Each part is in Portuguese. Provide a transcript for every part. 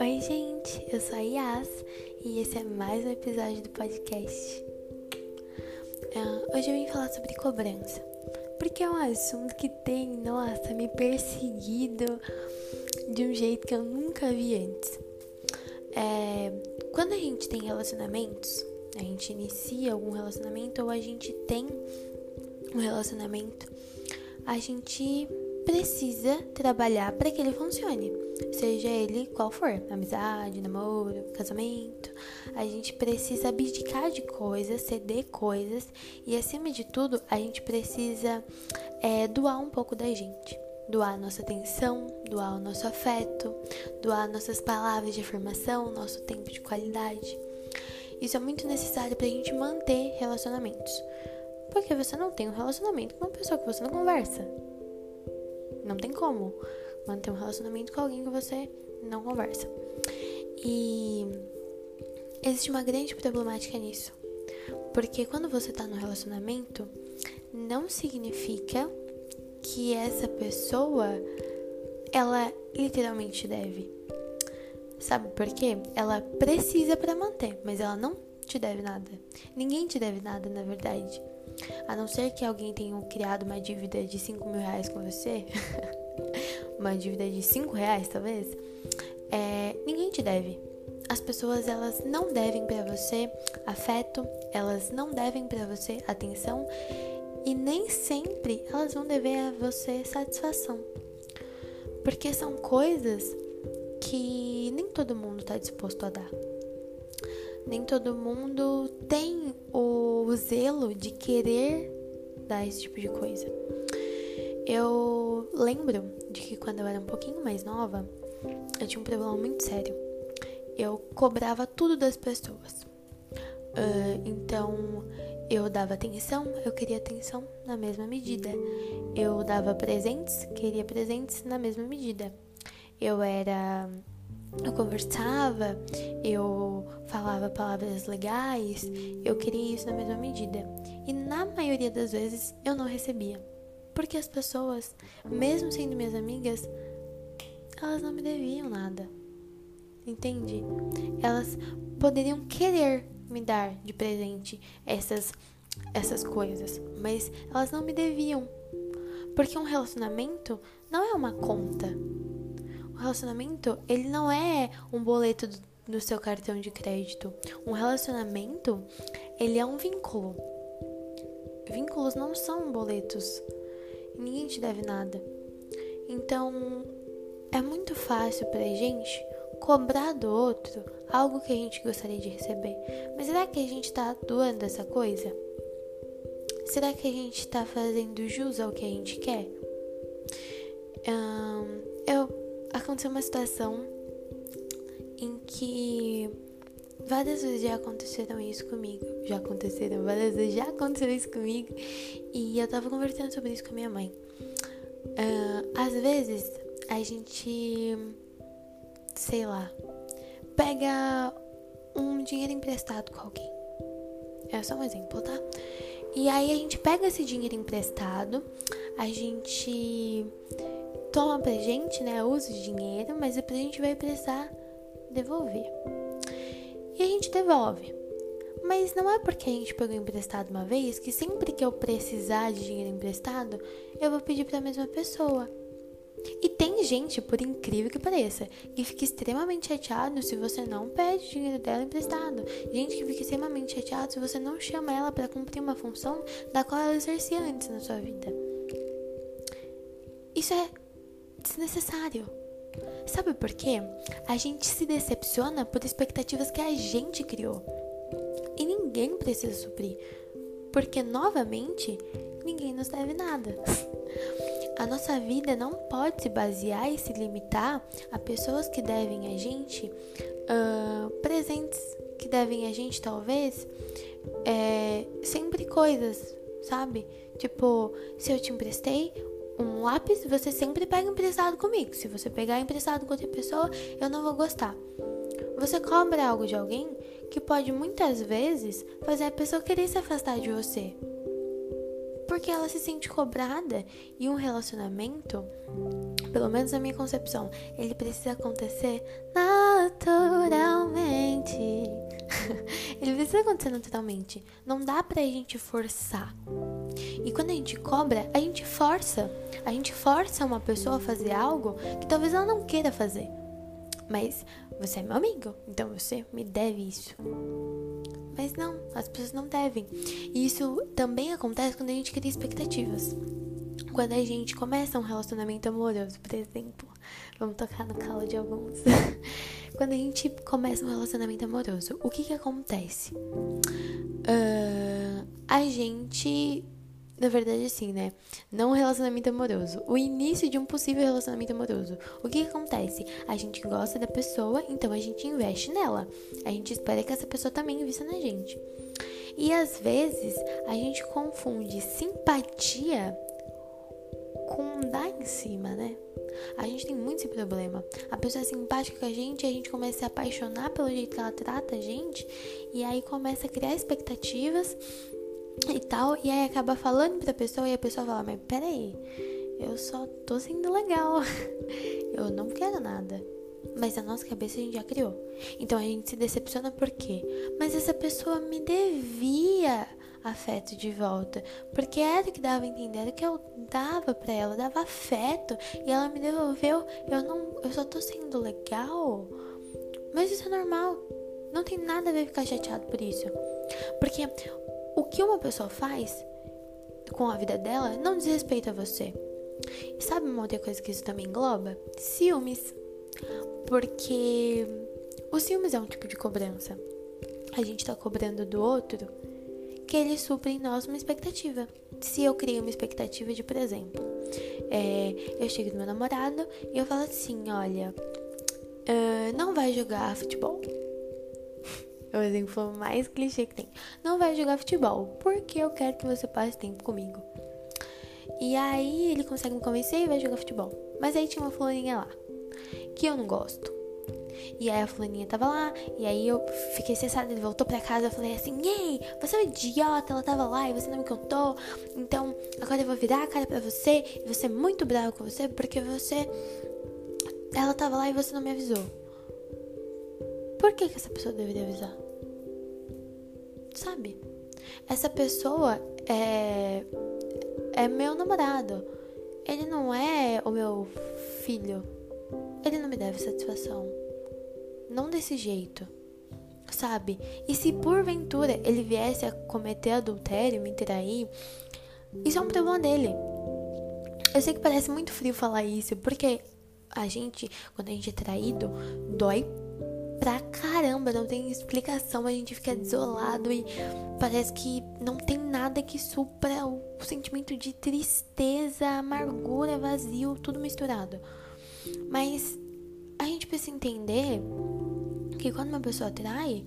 Oi, gente, eu sou a Yas e esse é mais um episódio do podcast. Uh, hoje eu vim falar sobre cobrança, porque é um assunto que tem, nossa, me perseguido de um jeito que eu nunca vi antes. É, quando a gente tem relacionamentos, a gente inicia algum relacionamento ou a gente tem um relacionamento, a gente precisa trabalhar para que ele funcione, seja ele qual for, amizade, namoro, casamento. A gente precisa abdicar de coisas, ceder coisas e, acima de tudo, a gente precisa é, doar um pouco da gente. Doar nossa atenção, doar o nosso afeto, doar nossas palavras de afirmação, nosso tempo de qualidade. Isso é muito necessário para a gente manter relacionamentos. Porque você não tem um relacionamento com uma pessoa que você não conversa. Não tem como manter um relacionamento com alguém que você não conversa. E existe uma grande problemática nisso. Porque quando você tá no relacionamento, não significa que essa pessoa ela literalmente deve. Sabe por quê? Ela precisa para manter, mas ela não te deve nada. Ninguém te deve nada, na verdade. A não ser que alguém tenha criado uma dívida de 5 mil reais com você, uma dívida de 5 reais talvez, é, ninguém te deve. As pessoas elas não devem para você afeto, elas não devem para você atenção e nem sempre elas vão dever a você satisfação. Porque são coisas que nem todo mundo está disposto a dar. Nem todo mundo tem o zelo de querer dar esse tipo de coisa. Eu lembro de que quando eu era um pouquinho mais nova, eu tinha um problema muito sério. Eu cobrava tudo das pessoas. Uh, então, eu dava atenção, eu queria atenção na mesma medida. Eu dava presentes, queria presentes na mesma medida. Eu era eu conversava, eu falava palavras legais, eu queria isso na mesma medida. E na maioria das vezes eu não recebia. Porque as pessoas, mesmo sendo minhas amigas, elas não me deviam nada. Entende? Elas poderiam querer me dar de presente essas essas coisas, mas elas não me deviam. Porque um relacionamento não é uma conta. Relacionamento, ele não é um boleto do, do seu cartão de crédito. Um relacionamento, ele é um vínculo. Vínculos não são boletos. Ninguém te deve nada. Então, é muito fácil pra gente cobrar do outro algo que a gente gostaria de receber. Mas será que a gente tá doando essa coisa? Será que a gente tá fazendo jus ao que a gente quer? Eu aconteceu uma situação em que várias vezes já aconteceram isso comigo. Já aconteceram, várias vezes já aconteceu isso comigo. E eu tava conversando sobre isso com a minha mãe. Uh, às vezes a gente, sei lá, pega um dinheiro emprestado com alguém. É só um exemplo, tá? E aí a gente pega esse dinheiro emprestado, a gente toma pra gente, né? Usa o dinheiro, mas depois a gente vai precisar devolver. E a gente devolve. Mas não é porque a gente pegou emprestado uma vez que sempre que eu precisar de dinheiro emprestado, eu vou pedir para a mesma pessoa. E tem gente, por incrível que pareça, que fica extremamente chateado se você não pede dinheiro dela emprestado. Gente que fica extremamente chateado se você não chama ela para cumprir uma função da qual ela exercia antes na sua vida. Isso é desnecessário. Sabe por quê? A gente se decepciona por expectativas que a gente criou. E ninguém precisa suprir. Porque, novamente, ninguém nos deve nada. A nossa vida não pode se basear e se limitar a pessoas que devem a gente uh, presentes, que devem a gente, talvez, é, sempre coisas, sabe? Tipo, se eu te emprestei um lápis, você sempre pega emprestado comigo. Se você pegar emprestado com outra pessoa, eu não vou gostar. Você cobra algo de alguém que pode muitas vezes fazer a pessoa querer se afastar de você. porque ela se sente cobrada e um relacionamento, pelo menos na minha concepção, ele precisa acontecer naturalmente. ele precisa acontecer naturalmente. Não dá pra gente forçar. E quando a gente cobra, a gente força. A gente força uma pessoa a fazer algo que talvez ela não queira fazer. Mas você é meu amigo, então você me deve isso. Mas não, as pessoas não devem. E isso também acontece quando a gente cria expectativas. Quando a gente começa um relacionamento amoroso, por exemplo. Vamos tocar no calo de alguns. quando a gente começa um relacionamento amoroso, o que que acontece? Uh, a gente na verdade, assim, né? Não um relacionamento amoroso. O início de um possível relacionamento amoroso. O que, que, acontece? A gente gosta da pessoa, então a gente investe nela. A gente espera que essa pessoa também invista na gente. E às vezes a gente confunde simpatia com dar em cima, né? A gente tem muito esse problema. A pessoa é simpática com a gente, a gente começa a se apaixonar pelo jeito que ela trata a gente, e aí começa a criar expectativas e tal, e aí acaba falando pra pessoa e a pessoa fala, mas peraí, eu só tô sendo legal, eu não quero nada. Mas na nossa cabeça a gente já criou. Então a gente se decepciona por quê? Mas essa pessoa me devia afeto de volta. Porque era o que dava a entender, era o que eu dava para ela, dava afeto. E ela me devolveu. Eu não. Eu só tô sendo legal. Mas isso é normal. Não tem nada a ver ficar chateado por isso. Porque o que uma pessoa faz com a vida dela não diz respeito a você. E sabe uma outra coisa que isso também engloba? Ciúmes. Porque o ciúmes é um tipo de cobrança. A gente tá cobrando do outro que ele supra em nós uma expectativa. Se eu criei uma expectativa de, por exemplo, é, eu chego do meu namorado e eu falo assim: olha, uh, não vai jogar futebol. É o exemplo mais clichê que tem. Não vai jogar futebol, porque eu quero que você passe tempo comigo. E aí ele consegue me convencer e vai jogar futebol. Mas aí tinha uma fulaninha lá, que eu não gosto. E aí a fulaninha tava lá, e aí eu fiquei cessada, ele voltou pra casa, eu falei assim, ei, você é um idiota, ela tava lá e você não me contou, então agora eu vou virar a cara pra você, e você é muito bravo com você, porque você, ela tava lá e você não me avisou. Por que que essa pessoa deveria avisar? Sabe? Essa pessoa é é meu namorado. Ele não é o meu filho. Ele não me deve satisfação. Não desse jeito. Sabe? E se porventura ele viesse a cometer adultério, me trair, isso é um problema dele. Eu sei que parece muito frio falar isso, porque a gente, quando a gente é traído, dói caramba, não tem explicação, a gente fica desolado e parece que não tem nada que supra o sentimento de tristeza, amargura, vazio, tudo misturado. Mas a gente precisa entender que quando uma pessoa trai,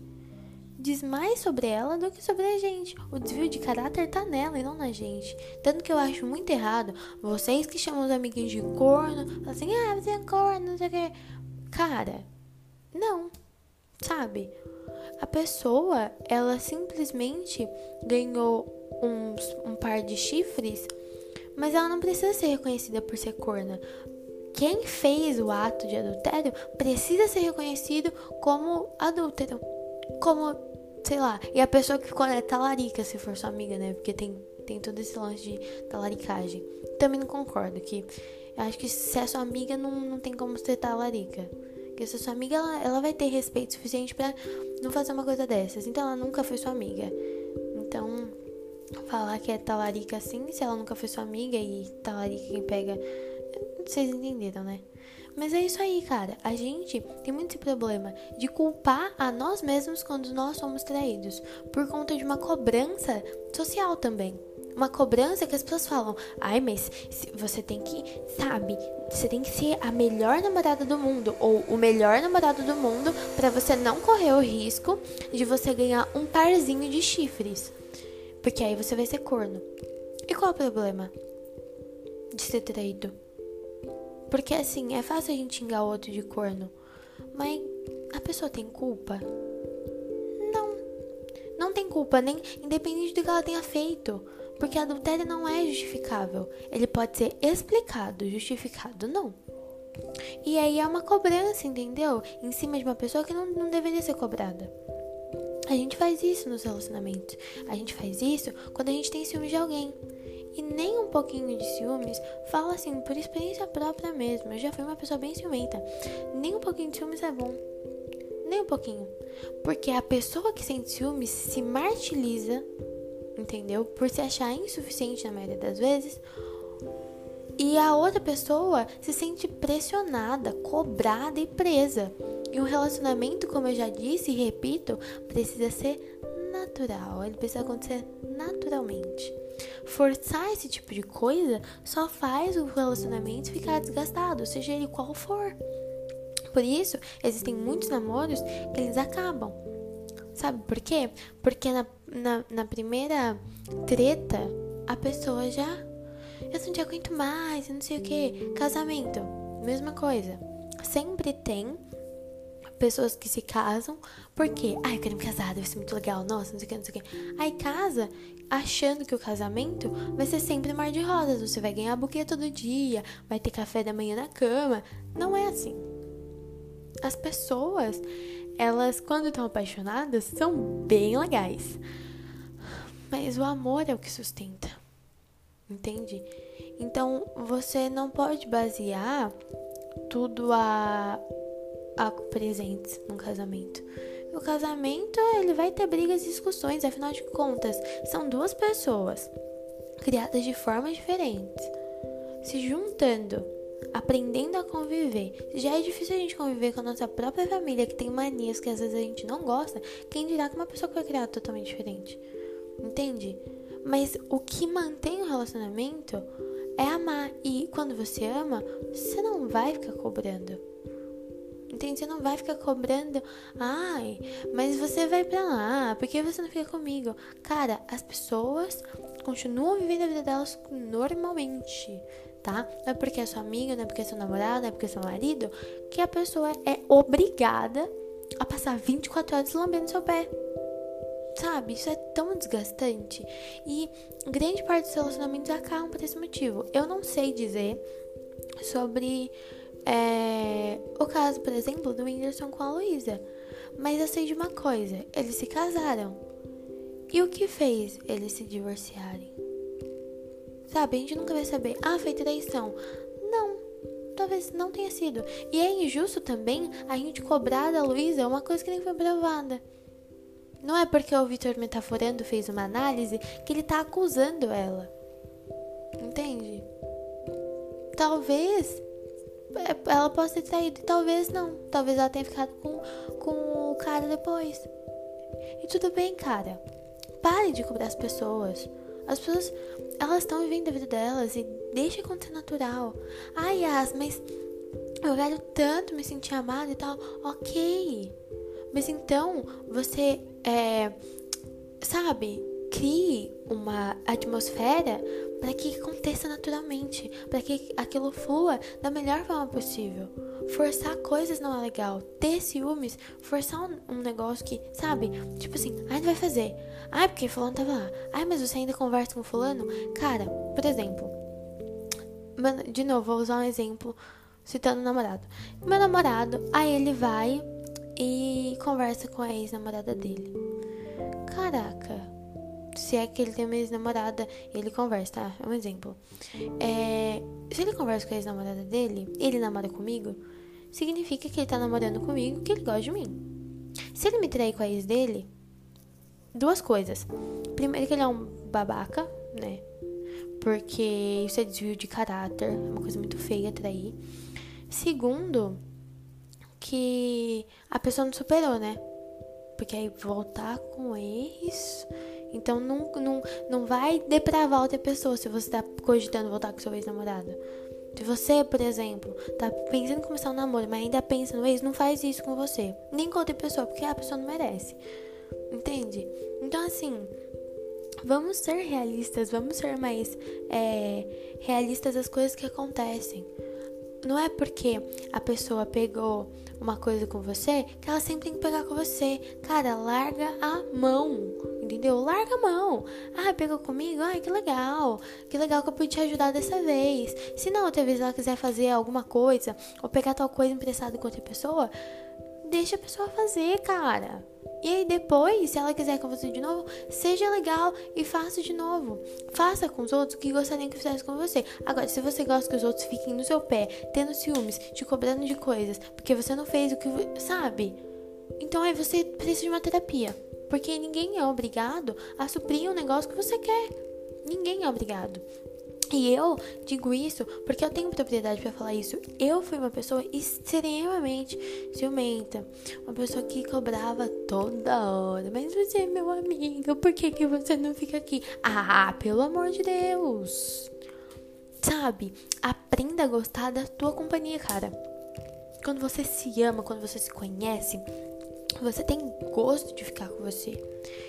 diz mais sobre ela do que sobre a gente. O desvio de caráter tá nela e não na gente. Tanto que eu acho muito errado vocês que chamam os amiguinhos de corno, assim, ah, você é corno, não sei o que. Cara, não, sabe? A pessoa, ela simplesmente ganhou uns, um par de chifres, mas ela não precisa ser reconhecida por ser corna. Quem fez o ato de adultério precisa ser reconhecido como adúltero. Como, sei lá, e a pessoa que ficou é talarica, se for sua amiga, né? Porque tem, tem todo esse lance de talaricagem. Também não concordo que. Acho que se é sua amiga, não, não tem como ser talarica. Porque se sua amiga, ela, ela vai ter respeito suficiente para não fazer uma coisa dessas. Então ela nunca foi sua amiga. Então, falar que é talarica assim, se ela nunca foi sua amiga e talarica quem pega. Vocês entenderam, né? Mas é isso aí, cara. A gente tem muito esse problema de culpar a nós mesmos quando nós somos traídos. Por conta de uma cobrança social também uma cobrança que as pessoas falam: ai, mas você tem que, sabe, você tem que ser a melhor namorada do mundo ou o melhor namorado do mundo para você não correr o risco de você ganhar um parzinho de chifres. Porque aí você vai ser corno. E qual é o problema de ser traído? Porque assim, é fácil a gente xingar o outro de corno, mas a pessoa tem culpa? Não. Não tem culpa, nem independente do que ela tenha feito. Porque adultério não é justificável. Ele pode ser explicado, justificado não. E aí é uma cobrança, entendeu? Em cima de uma pessoa que não, não deveria ser cobrada. A gente faz isso nos relacionamentos. A gente faz isso quando a gente tem ciúmes de alguém. E nem um pouquinho de ciúmes, fala assim, por experiência própria mesmo. Eu já fui uma pessoa bem ciumenta. Nem um pouquinho de ciúmes é bom. Nem um pouquinho. Porque a pessoa que sente ciúmes se martiriza, entendeu? Por se achar insuficiente na maioria das vezes. E a outra pessoa se sente pressionada, cobrada e presa. E um relacionamento, como eu já disse e repito, precisa ser natural. Ele precisa acontecer naturalmente. Forçar esse tipo de coisa só faz o relacionamento ficar desgastado, seja ele qual for. Por isso, existem muitos namoros que eles acabam. Sabe por quê? Porque na, na, na primeira treta, a pessoa já. Eu não te aguento mais, eu não sei o que. Casamento, mesma coisa. Sempre tem pessoas que se casam porque, ai, eu quero me casar, deve ser muito legal, nossa, não sei o que, não sei o que. Aí casa achando que o casamento vai ser sempre mar de rosas, você vai ganhar buquê todo dia, vai ter café da manhã na cama. Não é assim. As pessoas, elas, quando estão apaixonadas, são bem legais. Mas o amor é o que sustenta. Entende? Então, você não pode basear tudo a a presentes num casamento. O casamento, ele vai ter brigas e discussões, afinal de contas, são duas pessoas criadas de formas diferentes, se juntando, aprendendo a conviver. Já é difícil a gente conviver com a nossa própria família, que tem manias que às vezes a gente não gosta, quem dirá que uma pessoa que foi criada totalmente diferente? Entende? Mas o que mantém o relacionamento é amar. E quando você ama, você não vai ficar cobrando. Entende? Você não vai ficar cobrando, ai, mas você vai pra lá, por que você não fica comigo? Cara, as pessoas continuam vivendo a vida delas normalmente, tá? Não é porque é sua amiga, não é porque é seu namorado, não é porque é seu marido, que a pessoa é obrigada a passar 24 horas lambendo seu pé. Sabe? Isso é tão desgastante. E grande parte dos relacionamentos acabam por esse motivo. Eu não sei dizer sobre é, o caso, por exemplo, do Whindersson com a Luísa. Mas eu sei de uma coisa: eles se casaram. E o que fez eles se divorciarem? Sabe, a gente nunca vai saber. Ah, foi traição. Não, talvez não tenha sido. E é injusto também a gente cobrar da Luísa uma coisa que nem foi provada. Não é porque o Vitor Metaforando fez uma análise que ele tá acusando ela. Entende? Talvez é, ela possa ter traído, talvez não. Talvez ela tenha ficado com, com o cara depois. E tudo bem, cara. Pare de cobrar as pessoas. As pessoas, elas estão vivendo a vida delas e deixa acontecer natural. Ai, Yas, mas eu quero tanto me sentir amada e tal. Ok. Mas então, você, é, sabe, crie uma atmosfera para que aconteça naturalmente, para que aquilo flua da melhor forma possível. Forçar coisas não é legal. Ter ciúmes, forçar um, um negócio que, sabe? Tipo assim, ai, vai fazer. Ai, porque fulano tava lá. Ai, mas você ainda conversa com fulano? Cara, por exemplo, de novo, vou usar um exemplo citando o namorado. Meu namorado, aí ele vai e conversa com a ex-namorada dele. Caraca, se é que ele tem uma ex-namorada ele conversa, tá? É um exemplo. É, se ele conversa com a ex-namorada dele, ele namora comigo, significa que ele tá namorando comigo, que ele gosta de mim. Se ele me trair com a ex dele, duas coisas. Primeiro que ele é um babaca, né? Porque isso é desvio de caráter, é uma coisa muito feia trair. Segundo, que a pessoa não superou, né? Porque aí voltar com ex então não, não, não vai depravar outra pessoa se você tá cogitando voltar com seu ex-namorado. Se você, por exemplo, tá pensando em começar um namoro, mas ainda pensa no ex, não faz isso com você. Nem com outra pessoa, porque a pessoa não merece. Entende? Então, assim, vamos ser realistas, vamos ser mais é, realistas das coisas que acontecem. Não é porque a pessoa pegou uma coisa com você que ela sempre tem que pegar com você. Cara, larga a mão entendeu? Larga a mão. Ah, pegou comigo? Ai, que legal. Que legal que eu pude te ajudar dessa vez. Se na outra vez ela quiser fazer alguma coisa ou pegar tal coisa emprestada com outra pessoa, deixa a pessoa fazer, cara. E aí depois, se ela quiser com você de novo, seja legal e faça de novo. Faça com os outros que gostariam que fizesse com você. Agora, se você gosta que os outros fiquem no seu pé, tendo ciúmes, te cobrando de coisas, porque você não fez o que, sabe? Então aí você precisa de uma terapia. Porque ninguém é obrigado a suprir um negócio que você quer. Ninguém é obrigado. E eu digo isso porque eu tenho propriedade para falar isso. Eu fui uma pessoa extremamente ciumenta, uma pessoa que cobrava toda hora. Mas você é meu amigo, por que, que você não fica aqui? Ah, pelo amor de Deus! Sabe? Aprenda a gostar da tua companhia, cara. Quando você se ama, quando você se conhece, você tem gosto de ficar com você.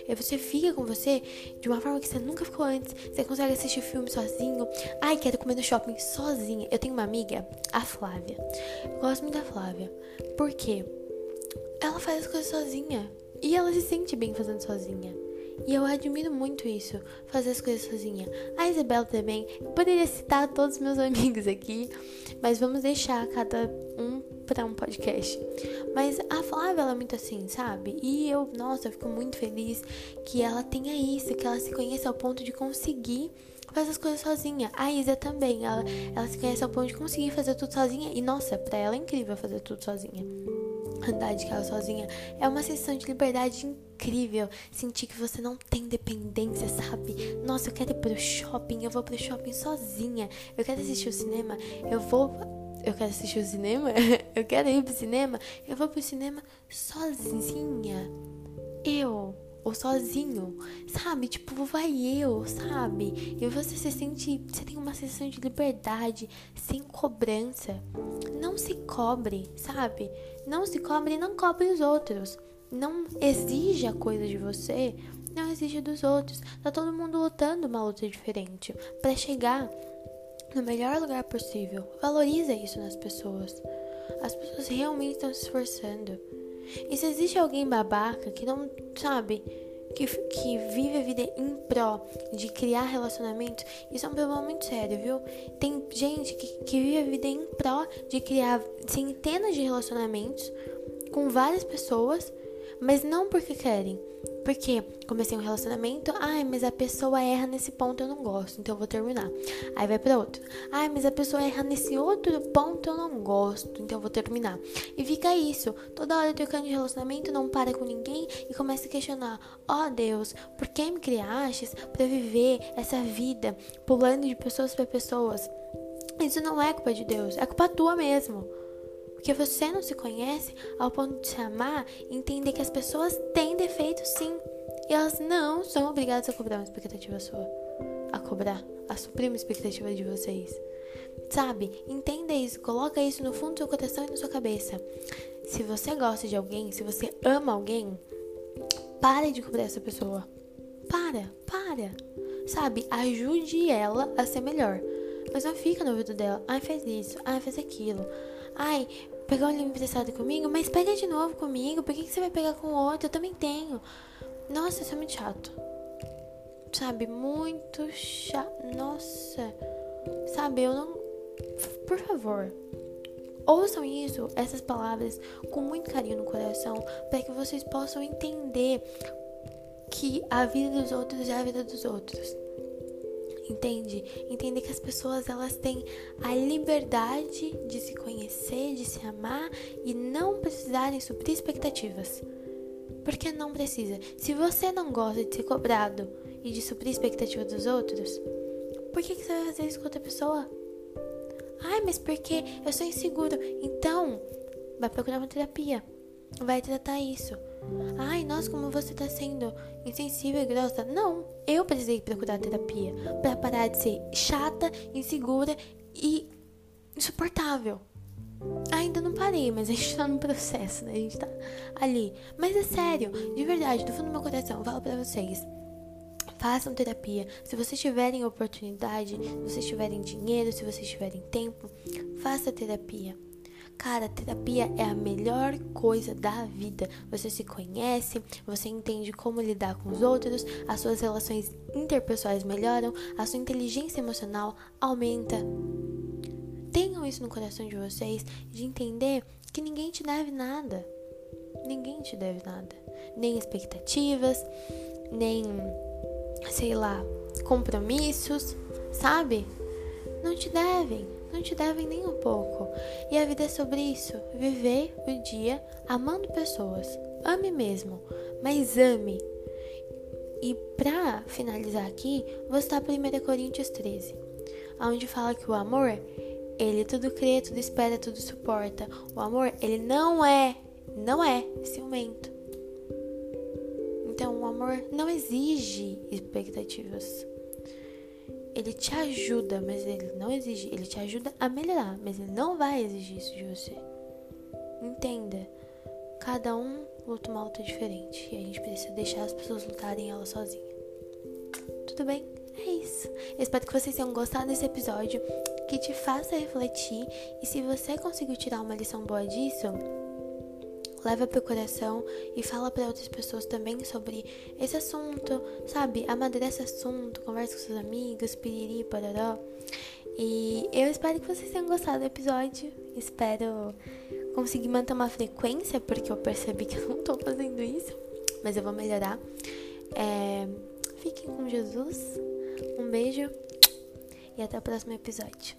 E você fica com você de uma forma que você nunca ficou antes. Você consegue assistir filme sozinho. Ai, quero comer no shopping sozinha. Eu tenho uma amiga, a Flávia. Eu gosto muito da Flávia. Por quê? Ela faz as coisas sozinha. E ela se sente bem fazendo sozinha. E eu admiro muito isso, fazer as coisas sozinha. A Isabela também. Poderia citar todos os meus amigos aqui, mas vamos deixar cada um para um podcast. Mas a Flávia, ela é muito assim, sabe? E eu, nossa, eu fico muito feliz que ela tenha isso, que ela se conheça ao ponto de conseguir fazer as coisas sozinha. A Isa também, ela, ela se conhece ao ponto de conseguir fazer tudo sozinha. E nossa, pra ela é incrível fazer tudo sozinha. Andar de carro sozinha é uma sensação de liberdade incrível. Sentir que você não tem dependência, sabe? Nossa, eu quero ir pro shopping, eu vou pro shopping sozinha. Eu quero assistir o cinema, eu vou eu quero assistir o cinema, eu quero ir pro cinema, eu vou pro cinema sozinha. Eu, ou sozinho, sabe? Tipo, vai eu, sabe? E você se sente, você tem uma sensação de liberdade, sem cobrança. Não se cobre, sabe? Não se cobre e não cobre os outros. Não exija coisa de você, não exija dos outros. Tá todo mundo lutando uma luta diferente para chegar no melhor lugar possível. Valoriza isso nas pessoas. As pessoas realmente estão se esforçando. E se existe alguém babaca que não sabe, que, que vive a vida em pró de criar relacionamentos, isso é um problema muito sério, viu? Tem gente que, que vive a vida em pró de criar centenas de relacionamentos com várias pessoas, mas não porque querem, porque comecei um relacionamento, ai, mas a pessoa erra nesse ponto, eu não gosto, então eu vou terminar. Aí vai para outro. Ai, mas a pessoa erra nesse outro ponto, eu não gosto, então eu vou terminar. E fica isso, toda hora trocando de relacionamento, não para com ninguém e começa a questionar: "Ó oh, Deus, por que me criaste para viver essa vida pulando de pessoas para pessoas?" Isso não é culpa de Deus, é culpa tua mesmo. Porque você não se conhece ao ponto de se amar e entender que as pessoas têm defeitos sim. E elas não são obrigadas a cobrar uma expectativa sua. A cobrar, a suprir uma expectativa de vocês. Sabe? Entenda isso, coloca isso no fundo do seu coração e na sua cabeça. Se você gosta de alguém, se você ama alguém, pare de cobrar essa pessoa. Para, para. Sabe? Ajude ela a ser melhor. Mas não fica no ouvido dela. Ai, fez isso. Ai, fez aquilo. Ai, pegou um livro emprestado comigo, mas pega de novo comigo. Por que, que você vai pegar com outro? Eu também tenho. Nossa, isso é muito chato. Sabe, muito chato. Nossa. Sabe, eu não. Por favor. Ouçam isso, essas palavras, com muito carinho no coração, para que vocês possam entender que a vida dos outros é a vida dos outros entende? Entender que as pessoas elas têm a liberdade de se conhecer, de se amar e não precisarem suprir expectativas. Porque não precisa. Se você não gosta de ser cobrado e de suprir expectativa dos outros, por que, que você vai fazer isso com outra pessoa? Ai, mas porque eu sou inseguro. Então, vai procurar uma terapia. Vai tratar isso. Ai, nossa, como você tá sendo insensível e grossa. Não, eu precisei procurar terapia para parar de ser chata, insegura e insuportável. Ainda não parei, mas a gente tá no processo, né? A gente tá ali. Mas é sério, de verdade, do fundo do meu coração, eu falo pra vocês. Façam terapia. Se vocês tiverem oportunidade, se vocês tiverem dinheiro, se vocês tiverem tempo, faça terapia. Cara, terapia é a melhor coisa da vida. Você se conhece, você entende como lidar com os outros, as suas relações interpessoais melhoram, a sua inteligência emocional aumenta. Tenham isso no coração de vocês, de entender que ninguém te deve nada. Ninguém te deve nada. Nem expectativas, nem, sei lá, compromissos, sabe? Não te devem não te devem nem um pouco. E a vida é sobre isso: viver o dia amando pessoas. Ame mesmo, mas ame. E pra finalizar aqui, vou citar 1 Coríntios 13, onde fala que o amor, ele tudo crê, tudo espera, tudo suporta. O amor, ele não é, não é ciumento. Então, o amor não exige expectativas ele te ajuda, mas ele não exige. Ele te ajuda a melhorar, mas ele não vai exigir isso de você. Entenda. Cada um luta uma luta diferente. E a gente precisa deixar as pessoas lutarem ela sozinha. Tudo bem? É isso. Eu espero que vocês tenham gostado desse episódio. Que te faça refletir. E se você conseguiu tirar uma lição boa disso leva pro coração e fala para outras pessoas também sobre esse assunto, sabe? Amadurece assunto, conversa com seus amigos, piriri, pororó. E eu espero que vocês tenham gostado do episódio. Espero conseguir manter uma frequência, porque eu percebi que eu não tô fazendo isso, mas eu vou melhorar. É... Fiquem com Jesus. Um beijo e até o próximo episódio.